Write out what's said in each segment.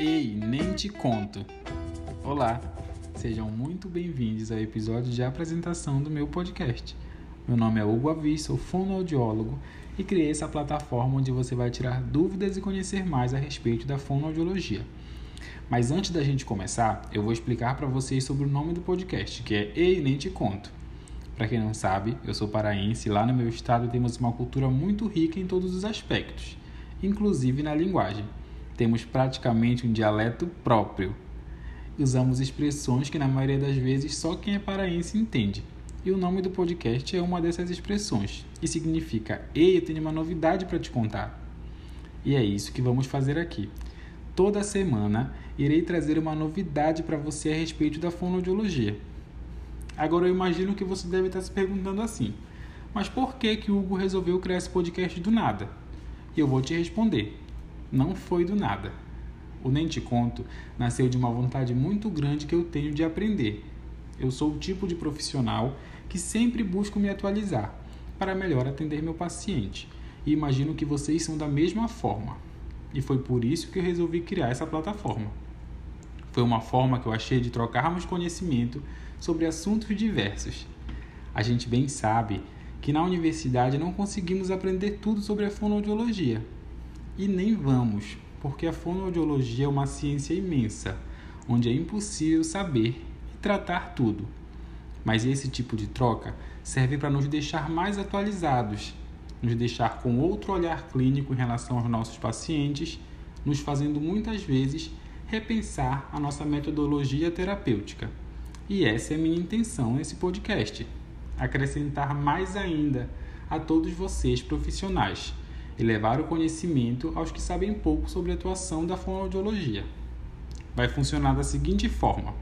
Ei, nem te conto! Olá, sejam muito bem-vindos ao episódio de apresentação do meu podcast. Meu nome é Hugo Avis, sou fonoaudiólogo e criei essa plataforma onde você vai tirar dúvidas e conhecer mais a respeito da fonoaudiologia. Mas antes da gente começar, eu vou explicar para vocês sobre o nome do podcast, que é Ei, nem te conto. Para quem não sabe, eu sou paraense e lá no meu estado temos uma cultura muito rica em todos os aspectos, inclusive na linguagem. Temos praticamente um dialeto próprio. Usamos expressões que na maioria das vezes só quem é paraense entende. E o nome do podcast é uma dessas expressões e significa: Ei, eu tenho uma novidade para te contar. E é isso que vamos fazer aqui. Toda semana irei trazer uma novidade para você a respeito da fonoaudiologia. Agora eu imagino que você deve estar se perguntando assim: mas por que que o Hugo resolveu criar esse podcast do nada? E eu vou te responder não foi do nada. O Nem Te Conto nasceu de uma vontade muito grande que eu tenho de aprender. Eu sou o tipo de profissional que sempre busco me atualizar para melhor atender meu paciente. E imagino que vocês são da mesma forma. E foi por isso que eu resolvi criar essa plataforma. Foi uma forma que eu achei de trocarmos conhecimento sobre assuntos diversos. A gente bem sabe que na universidade não conseguimos aprender tudo sobre a fonoaudiologia, e nem vamos, porque a fonoaudiologia é uma ciência imensa, onde é impossível saber e tratar tudo. Mas esse tipo de troca serve para nos deixar mais atualizados, nos deixar com outro olhar clínico em relação aos nossos pacientes, nos fazendo muitas vezes repensar a nossa metodologia terapêutica. E essa é a minha intenção nesse podcast: acrescentar mais ainda a todos vocês profissionais e levar o conhecimento aos que sabem pouco sobre a atuação da fonoaudiologia. Vai funcionar da seguinte forma: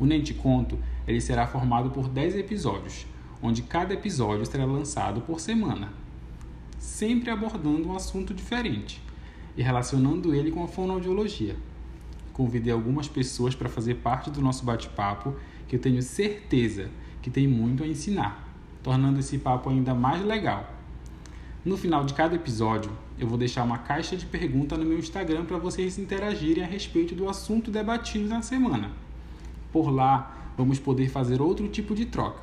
o Nem Te Conto ele será formado por 10 episódios, onde cada episódio será lançado por semana, sempre abordando um assunto diferente e relacionando ele com a fonoaudiologia. Convidei algumas pessoas para fazer parte do nosso bate-papo, que eu tenho certeza que tem muito a ensinar, tornando esse papo ainda mais legal. No final de cada episódio, eu vou deixar uma caixa de pergunta no meu Instagram para vocês interagirem a respeito do assunto debatido na semana. Por lá, vamos poder fazer outro tipo de troca.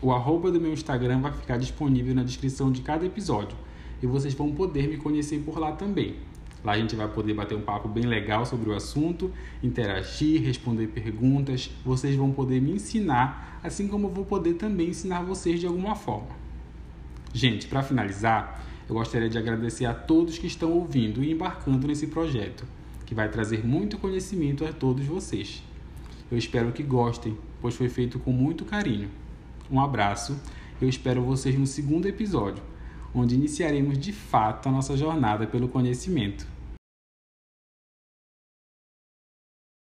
O arroba do meu Instagram vai ficar disponível na descrição de cada episódio e vocês vão poder me conhecer por lá também. Lá a gente vai poder bater um papo bem legal sobre o assunto, interagir, responder perguntas. Vocês vão poder me ensinar, assim como eu vou poder também ensinar vocês de alguma forma. Gente, para finalizar, eu gostaria de agradecer a todos que estão ouvindo e embarcando nesse projeto, que vai trazer muito conhecimento a todos vocês. Eu espero que gostem, pois foi feito com muito carinho. Um abraço, eu espero vocês no segundo episódio, onde iniciaremos de fato a nossa jornada pelo conhecimento.